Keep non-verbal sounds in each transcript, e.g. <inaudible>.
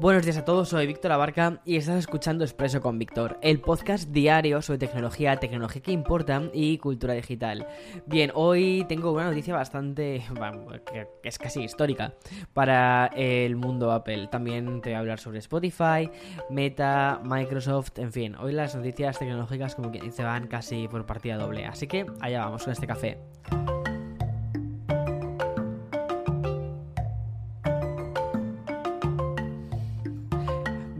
Buenos días a todos, soy Víctor Abarca y estás escuchando Expreso con Víctor, el podcast diario sobre tecnología, tecnología que importa y cultura digital. Bien, hoy tengo una noticia bastante, que es casi histórica para el mundo Apple. También te voy a hablar sobre Spotify, Meta, Microsoft, en fin, hoy las noticias tecnológicas como que se van casi por partida doble. Así que allá vamos con este café.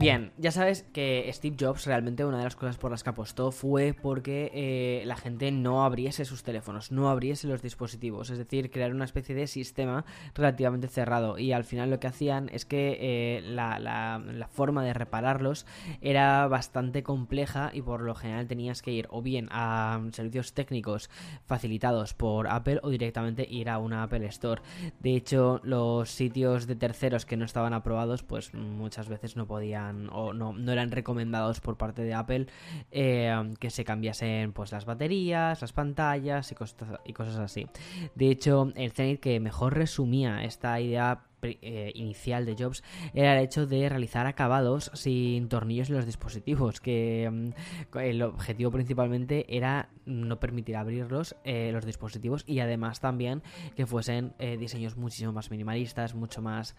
Bien, ya sabes que Steve Jobs realmente una de las cosas por las que apostó fue porque eh, la gente no abriese sus teléfonos, no abriese los dispositivos, es decir, crear una especie de sistema relativamente cerrado y al final lo que hacían es que eh, la, la, forma de repararlos era bastante compleja y por lo general tenías que ir o bien a servicios técnicos facilitados por Apple o directamente ir a una Apple Store. De hecho, los sitios de terceros que no estaban aprobados pues muchas veces no podían o no, eran recomendados por parte de Apple eh, que se cambiasen pues las baterías, las pantallas y cosas, y cosas así. De hecho, el Zenith que mejor resumía esta idea eh, inicial de Jobs era el hecho de realizar acabados sin tornillos en los dispositivos, que mm, el objetivo principalmente era no permitir abrirlos eh, los dispositivos y además también que fuesen eh, diseños muchísimo más minimalistas, mucho más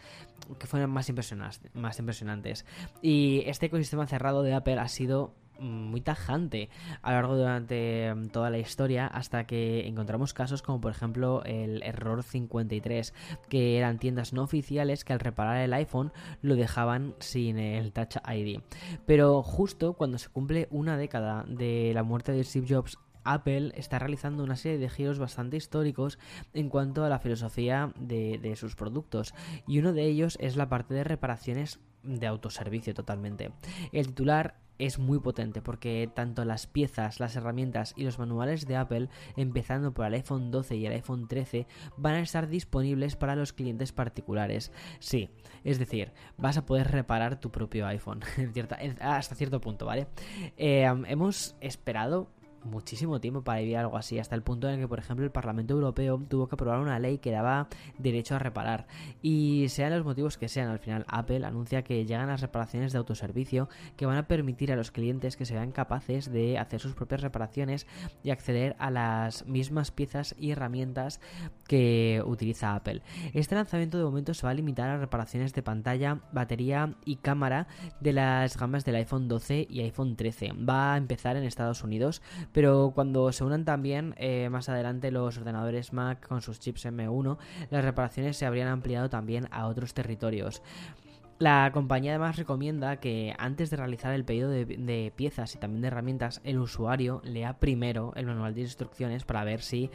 que fueran más más impresionantes. Y este ecosistema cerrado de Apple ha sido muy tajante a lo largo durante mm, toda la historia hasta que encontramos casos como por ejemplo el error 53 que eran tiendas no oficiales que al reparar el iPhone lo dejaban sin el Touch ID pero justo cuando se cumple una década de la muerte de Steve Jobs Apple está realizando una serie de giros bastante históricos en cuanto a la filosofía de, de, sus productos y uno de ellos es la parte de reparaciones de autoservicio totalmente. El titular es muy potente porque tanto las piezas, las herramientas y los manuales de Apple, empezando por el iPhone 12 y el iPhone 13, van a estar disponibles para los clientes particulares. Sí, es decir, vas a poder reparar tu propio iPhone <laughs> hasta cierto punto, ¿vale? Eh, hemos esperado muchísimo tiempo para vivir algo así, hasta el punto en el que, por ejemplo, el Parlamento Europeo tuvo que aprobar una ley que daba derecho a reparar. Y sean los motivos que sean, al final Apple anuncia que llegan las reparaciones de autoservicio que van a permitir a los clientes que se vean capaces de hacer sus propias reparaciones y acceder a las mismas piezas y herramientas que utiliza Apple. Este lanzamiento de momento se va a limitar a reparaciones de pantalla, batería y cámara de las gamas del iPhone 12 y iPhone 13. Va a empezar en Estados Unidos, pero cuando se unan también eh, más adelante los ordenadores Mac con sus chips M1, las reparaciones se habrían ampliado también a otros territorios. La compañía además recomienda que antes de realizar el pedido de, de, piezas y también de herramientas, el usuario lea primero el manual de instrucciones para ver si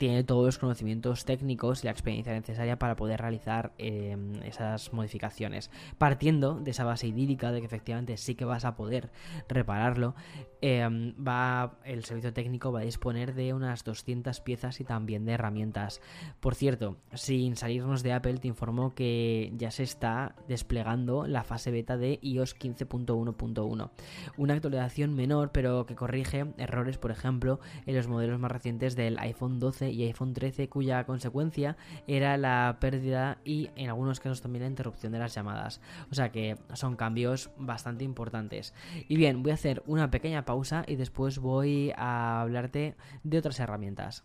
tiene todos los conocimientos técnicos y la experiencia necesaria para poder realizar em, esas modificaciones. Partiendo de esa base idílica de que efectivamente sí que vas a poder repararlo, em, va el servicio técnico va a disponer de unas 200 piezas y también de herramientas. Por cierto, sin salirnos de Apple, te informo que ya se está desplegando la fase beta de iOS 15.1.1. Una actualización menor, pero que corrige errores, por ejemplo, en los modelos más recientes del iPhone 12 y iPhone 13 cuya consecuencia era la pérdida y en algunos casos también la interrupción de las llamadas. O sea que son cambios bastante importantes. Y bien, voy a hacer una pequeña pausa y después voy a hablarte de otras herramientas.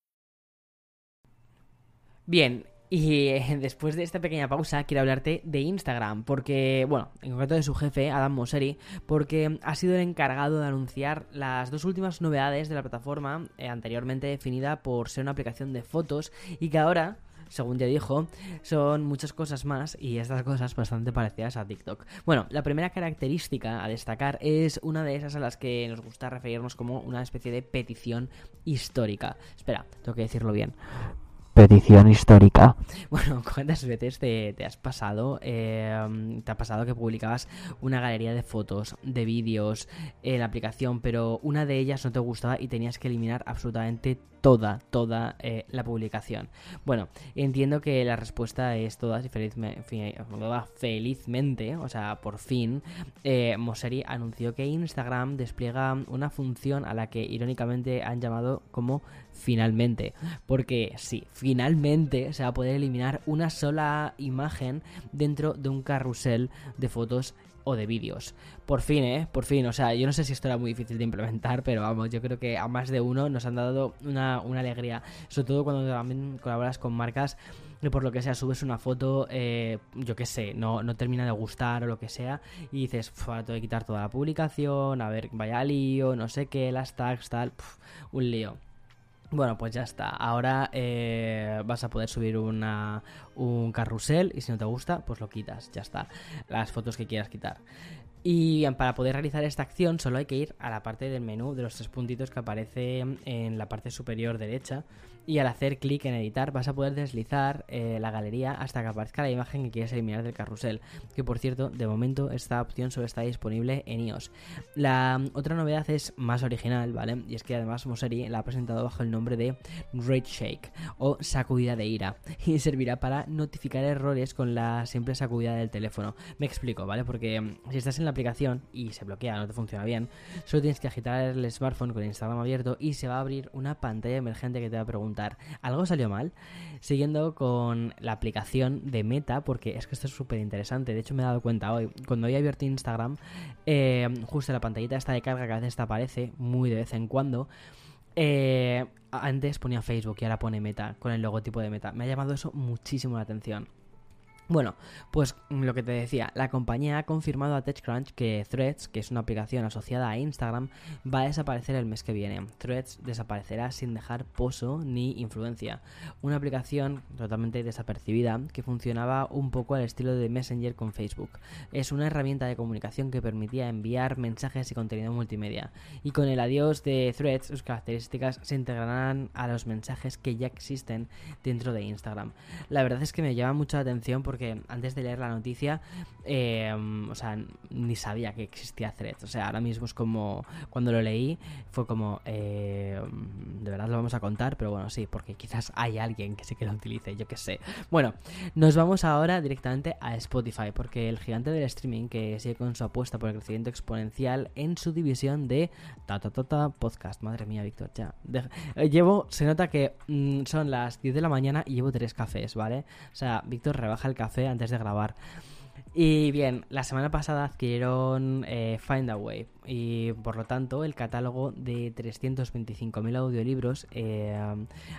Bien, Y eh, <laughs> después de esta pequeña pausa quiero hablarte de Instagram, porque, bueno, en concreto de su jefe, Adam Mosseri, porque ha sido el encargado de anunciar las dos últimas novedades de la plataforma, eh, anteriormente definida por ser una aplicación de fotos, y que ahora según ya dijo, son muchas cosas más y estas cosas bastante parecidas a TikTok. Bueno, la primera característica a destacar es una de esas a las que nos gusta referirnos como una especie de petición histórica. Espera, tengo que decirlo bien. Petición histórica. Bueno, <laughs> ¿cuántas veces te, has pasado? Eh, te ha pasado que publicabas una galería de fotos, de vídeos en la aplicación, pero una de ellas no te gustaba y tenías que eliminar absolutamente toda, toda eh, la publicación. Bueno, entiendo que la respuesta es toda y felizmente, o sea, por fin, eh, anunció que Instagram despliega una función a la que irónicamente han llamado como finalmente. Porque sí, finalmente se va a poder eliminar una sola imagen dentro de un carrusel de fotos de vídeos. Por fin, ¿eh? Por fin. O sea, yo no sé si esto era muy difícil de implementar, <laughs> pero vamos, yo creo que a más de uno nos han dado una, alegría. Sobre todo cuando también colaboras con marcas y por lo que sea subes una foto, eh, yo qué sé, no, no termina de gustar o lo que sea, y dices, ahora tengo que quitar toda la publicación, a ver, vaya lío, no sé qué, las tags, tal, un lío. Bueno, pues ya está. Ahora eh, vas a poder subir una, un carrusel y si no te gusta, pues lo quitas. Ya está. Las fotos que quieras quitar. Y para poder realizar esta acción solo hay que ir a la parte del menú de los tres puntitos que aparece en la parte superior derecha y al hacer clic en editar vas a poder deslizar eh, la galería hasta que aparezca la imagen que quieres eliminar del carrusel, que por cierto, de momento esta opción solo está disponible en iOS. La mm, otra novedad es más original, ¿vale? Y es que además Moseri la ha presentado bajo el nombre de Rage Shake o sacudida de ira <laughs> y servirá para notificar errores con la simple sacudida del teléfono. Me explico, ¿vale? Porque mm, si estás en la aplicación y se bloquea, no te funciona bien, solo tienes que agitar el smartphone con Instagram abierto y se va a abrir una pantalla emergente que te va a preguntar ¿algo salió mal? Siguiendo con la aplicación de Meta, porque es que esto es súper interesante. De hecho, me he dado cuenta hoy, cuando he abierto Instagram, eh, justo la pantallita esta de carga que a veces te aparece, muy de vez en cuando. Eh, antes ponía Facebook y ahora pone Meta, con el logotipo de Meta. Me ha llamado eso muchísimo la atención. Bueno, pues lo que te decía, la compañía ha confirmado a TechCrunch que Threads, que es una aplicación asociada a Instagram, va a desaparecer el mes que viene. Threads desaparecerá sin dejar pozo ni influencia. Una aplicación totalmente desapercibida que funcionaba un poco al estilo de Messenger con Facebook. Es una herramienta de comunicación que permitía enviar mensajes y contenido multimedia. Y con el adiós de Threads, sus características se integrarán a los mensajes que ya existen dentro de Instagram. La verdad es que me llama mucha atención porque antes de leer la noticia, eh, o sea, ni sabía que existía Threads. O sea, ahora mismo es como, cuando lo leí, fue como, eh, de verdad lo vamos a contar, pero bueno, sí, porque quizás hay alguien que sí que lo utilice, yo que sé. Bueno, nos vamos ahora directamente a Spotify, porque el gigante del streaming, que sigue con su apuesta por el crecimiento exponencial en su división de ta ta, ta podcast. Madre mía, Víctor, ya. Eh, llevo, se nota que mm, son las 10 de la mañana y llevo tres cafés, ¿vale? O sea, Víctor rebaja el café antes de grabar. Y bien, la semana pasada adquirieron eh, Find a Way y por lo tanto el catálogo de 325.000 audiolibros. Eh,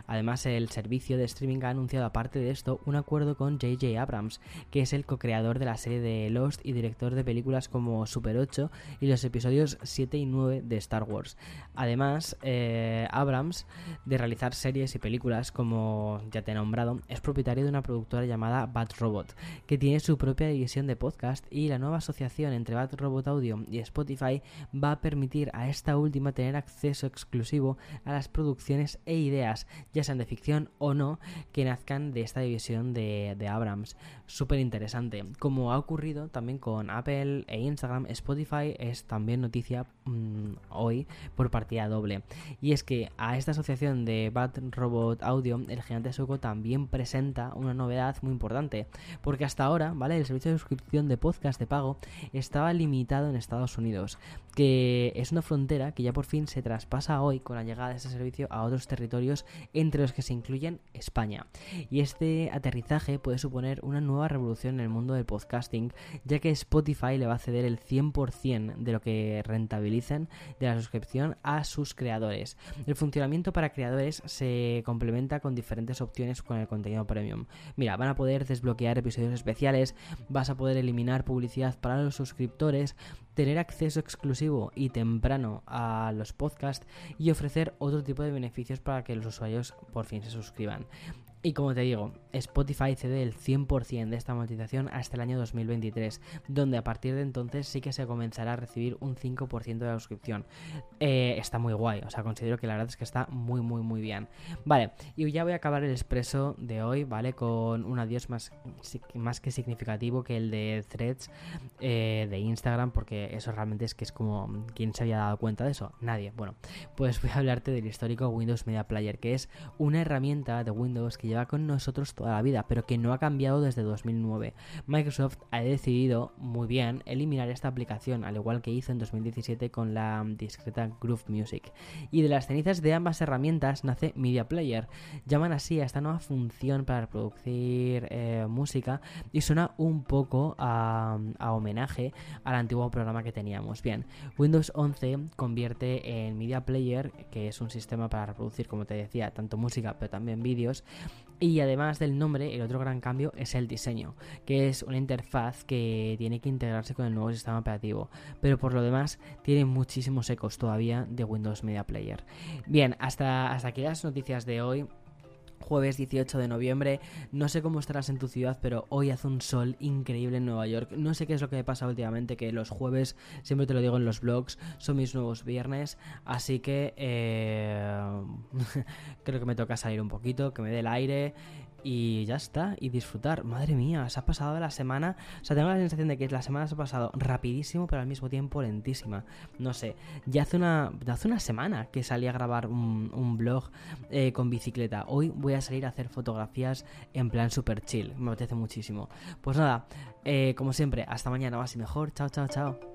además, el servicio de streaming ha anunciado, aparte de esto, un acuerdo con J.J. Abrams, que es el co-creador de la serie de Lost y director de películas como Super 8 y los episodios 7 y 9 de Star Wars. Además, eh, Abrams, de realizar series y películas como ya te he nombrado, es propietario de una productora llamada Bad Robot, que tiene su propia división de podcast y la nueva asociación entre Bad Robot Audio y Spotify va a permitir a esta última tener acceso exclusivo a las producciones e ideas, ya sean de ficción o no, que nazcan de esta división de, Abrams. Súper interesante. Como ha ocurrido también con Apple e Instagram, Spotify es también noticia mm, hoy por partida doble. Y es que a esta asociación de Bad Robot Audio, el gigante sueco también presenta una novedad muy importante. Porque hasta ahora, ¿vale? El servicio suscripción de podcast de pago estaba limitado en Estados Unidos, que es una frontera que ya por fin se traspasa hoy con la llegada de este servicio a otros territorios, entre los que se incluyen España. Y este aterrizaje puede suponer una nueva revolución en el mundo del podcasting, ya que Spotify le va a ceder el 100% de lo que rentabilicen de la suscripción a sus creadores. El funcionamiento para creadores se complementa con diferentes opciones con el contenido premium. Mira, van a poder desbloquear episodios especiales, vas a poder eliminar publicidad para los suscriptores, tener acceso exclusivo y temprano a los podcasts y ofrecer otro tipo de beneficios para que los usuarios por fin se suscriban. Y como te digo, Spotify cede el 100% de esta monetización hasta el año 2023, donde a partir de entonces sí que se comenzará a recibir un 5% de la suscripción. Eh, está muy guay, o sea, considero que la verdad es que está muy, muy, muy bien. Vale, y ya voy a acabar el expreso de hoy, ¿vale? Con un adiós más, más que significativo que el de threads eh, de Instagram, porque eso realmente es que es como, ¿quién se había dado cuenta de eso? Nadie. Bueno, pues voy a hablarte del histórico Windows Media Player, que es una herramienta de Windows que lleva con nosotros toda la vida, pero que no ha cambiado desde 2009. Microsoft ha decidido, muy bien, eliminar esta aplicación, al igual que hizo en 2017 con la discreta Groove Music. Y de las cenizas de ambas herramientas nace Media Player. Llaman así a esta nueva función para reproducir eh, música y suena un poco a, a homenaje al antiguo programa que teníamos. Bien, Windows 11 convierte en Media Player, que es un sistema para reproducir, como te decía, tanto música pero también vídeos, y además del nombre, el otro gran cambio es el diseño, que es una interfaz que tiene que integrarse con el nuevo sistema operativo, pero por lo demás tiene muchísimos ecos todavía de Windows Media Player. Bien, hasta, hasta aquí las noticias de hoy jueves 18 de noviembre. No sé cómo estarás en tu ciudad, pero hoy hace un sol increíble en Nueva York. No sé qué es lo que me pasa últimamente, que los jueves, siempre te lo digo en los blogs, son mis nuevos viernes. Así que eh, <laughs> creo que me toca salir un poquito, que me dé el aire y ya está, y disfrutar. Madre mía, se ha pasado la semana. O sea, tengo la sensación de que la semana se ha pasado rapidísimo, pero al mismo tiempo lentísima. No sé, ya hace una, hace una semana que salí a grabar un, blog eh, con bicicleta. Hoy voy a salir a hacer fotografías en plan super chill. Me apetece muchísimo. Pues nada, eh, como siempre, hasta mañana más y mejor. Chao, chao, chao.